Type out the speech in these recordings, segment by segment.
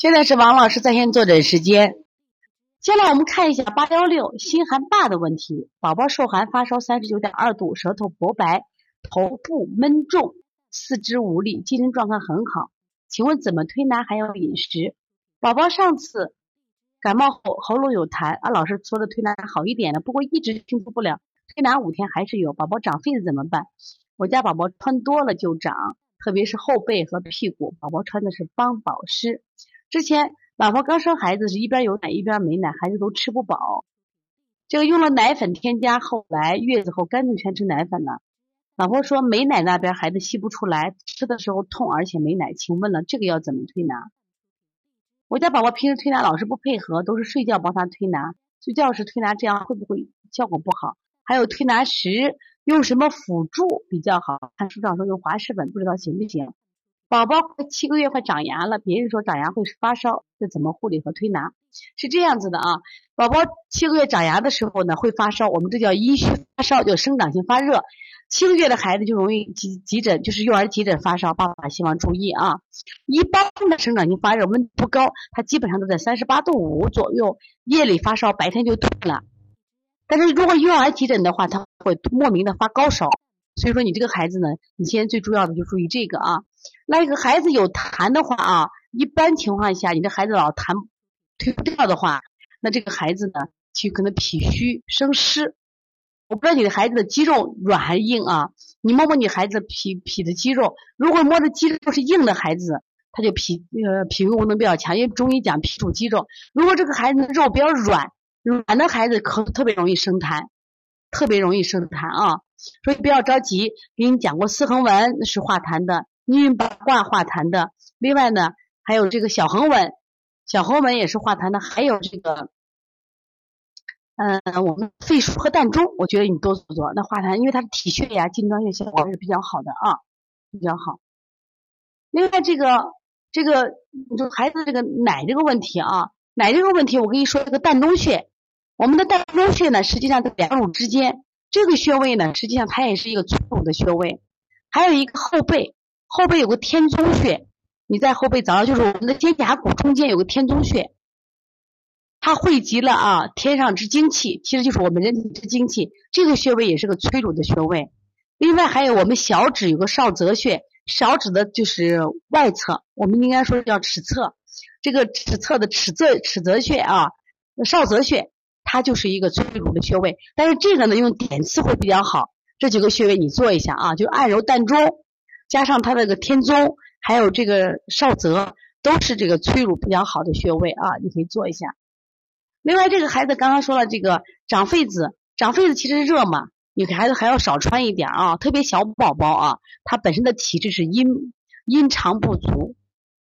现在是王老师在线坐诊时间。接下来我们看一下八幺六心寒大的问题，宝宝受寒发烧三十九点二度，舌头薄白，头部闷重，四肢无力，精神状况很好。请问怎么推拿还有饮食？宝宝上次感冒后喉咙有痰，啊，老师说的推拿好一点了，不过一直恢复不了，推拿五天还是有。宝宝长痱子怎么办？我家宝宝穿多了就长，特别是后背和屁股。宝宝穿的是邦宝湿。之前老婆刚生孩子是一边有奶一边没奶，孩子都吃不饱。这个用了奶粉添加，后来月子后干脆全吃奶粉了。老婆说没奶那边孩子吸不出来，吃的时候痛，而且没奶。请问了这个要怎么推拿？我家宝宝平时推拿老是不配合，都是睡觉帮他推拿，睡觉时推拿，这样会不会效果不好？还有推拿时用什么辅助比较好？看书上说用滑石粉，不知道行不行？宝宝快七个月快长牙了，别人说长牙会发烧，这怎么护理和推拿？是这样子的啊，宝宝七个月长牙的时候呢会发烧，我们这叫阴虚发烧，叫生长性发热。七个月的孩子就容易急急诊，就是幼儿急诊发烧，爸爸希望注意啊。一般的生长性发热温度不高，它基本上都在三十八度五左右，夜里发烧，白天就退了。但是如果幼儿急诊的话，他会莫名的发高烧。所以说你这个孩子呢，你现在最重要的就注意这个啊。那一个孩子有痰的话啊，一般情况下，你的孩子老痰推不掉的话，那这个孩子呢，就可能脾虚生湿。我不知道你的孩子的肌肉软还硬啊？你摸摸你孩子脾脾的肌肉，如果摸的肌肉是硬的孩子，他就脾呃脾胃功能比较强，因为中医讲脾主肌肉。如果这个孩子的肉比较软，软的孩子可特别容易生痰，特别容易生痰啊。所以不要着急，给你讲过四横纹是化痰的。逆运八卦化痰的，另外呢，还有这个小横纹，小横纹也是化痰的，还有这个，嗯，我们肺腧和膻中，我觉得你多做做，那化痰，因为它是体穴呀，进装穴效果是比较好的啊，比较好。另外这个这个就孩子这个奶这个问题啊，奶这个问题，我跟你说这个膻中穴，我们的膻中穴呢，实际上在两乳之间，这个穴位呢，实际上它也是一个粗乳的穴位，还有一个后背。后背有个天宗穴，你在后背找到，就是我们的肩胛骨中间有个天宗穴，它汇集了啊天上之精气，其实就是我们人体之精气。这个穴位也是个催乳的穴位。另外还有我们小指有个少泽穴，小指的就是外侧，我们应该说叫尺侧。这个尺侧的尺泽尺泽穴啊，少泽穴，它就是一个催乳的穴位。但是这个呢，用点刺会比较好。这几个穴位你做一下啊，就按揉膻中。加上它这个天宗，还有这个少泽，都是这个催乳比较好的穴位啊，你可以做一下。另外，这个孩子刚刚说了，这个长痱子，长痱子其实热嘛，女孩子还要少穿一点啊，特别小宝宝啊，他本身的体质是阴阴长不足，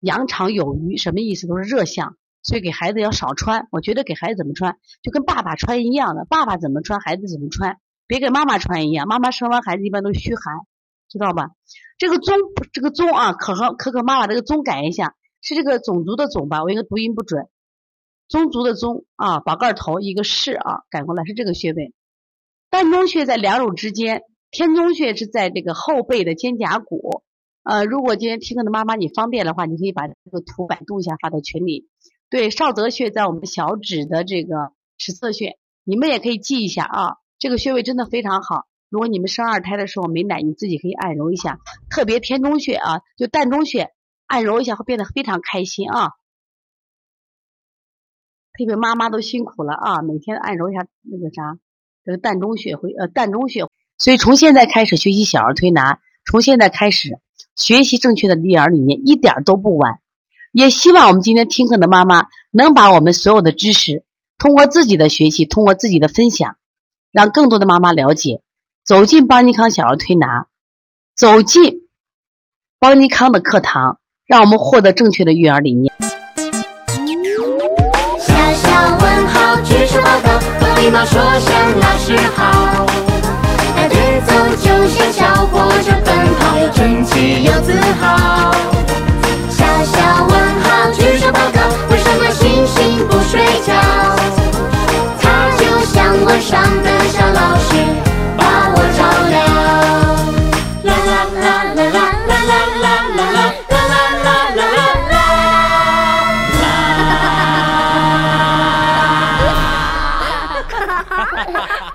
阳长有余，什么意思？都是热象，所以给孩子要少穿。我觉得给孩子怎么穿，就跟爸爸穿一样的，爸爸怎么穿，孩子怎么穿，别跟妈妈穿一样。妈妈生完孩子一般都虚寒。知道吧？这个宗，这个宗啊，可和可可妈妈这个宗改一下，是这个种族的种吧？我应该读音不准。宗族的宗啊，宝盖头一个士啊，改过来是这个穴位。膻中穴在两乳之间，天宗穴是在这个后背的肩胛骨。呃，如果今天听课的妈妈你方便的话，你可以把这个图百度一下发到群里。对，少泽穴在我们小指的这个尺侧穴，你们也可以记一下啊，这个穴位真的非常好。如果你们生二胎的时候没奶，你自己可以按揉一下，特别天中穴啊，就膻中穴，按揉一下会变得非常开心啊。特别妈妈都辛苦了啊，每天按揉一下那个啥，这个膻中穴会呃膻中穴。所以从现在开始学习小儿推拿，从现在开始学习正确的育儿理念，一点都不晚。也希望我们今天听课的妈妈能把我们所有的知识，通过自己的学习，通过自己的分享，让更多的妈妈了解。走进邦尼康小儿推拿，走进邦尼康的课堂，让我们获得正确的育儿理念。小小问号，举手报告，和礼貌说声老师好。带队走就像小火车奔跑，又整齐又自豪。小小问号，举手报告，为什么星星不睡觉？它就像晚上哈哈哈